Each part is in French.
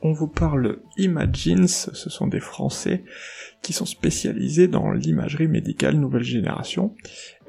On vous parle Imagines, ce sont des Français qui sont spécialisés dans l'imagerie médicale nouvelle génération,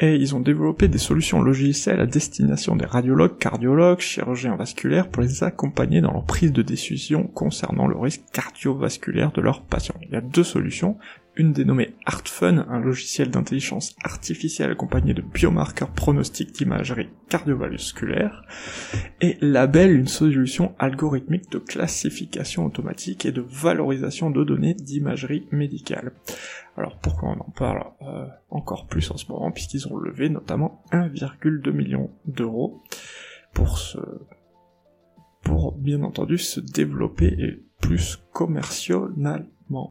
et ils ont développé des solutions logicielles à destination des radiologues, cardiologues, chirurgiens vasculaires pour les accompagner dans leur prise de décision concernant le risque cardiovasculaire de leurs patients. Il y a deux solutions, une dénommée ArtFun, un logiciel d'intelligence artificielle accompagné de biomarqueurs pronostiques d'imagerie cardiovasculaire, et Label, une solution algorithmique de classification automatique et de valorisation de données d'imagerie médicale. Alors pourquoi on en parle euh, encore plus en ce moment, puisqu'ils ont levé notamment 1,2 million d'euros pour se pour bien entendu se développer et plus commercialement?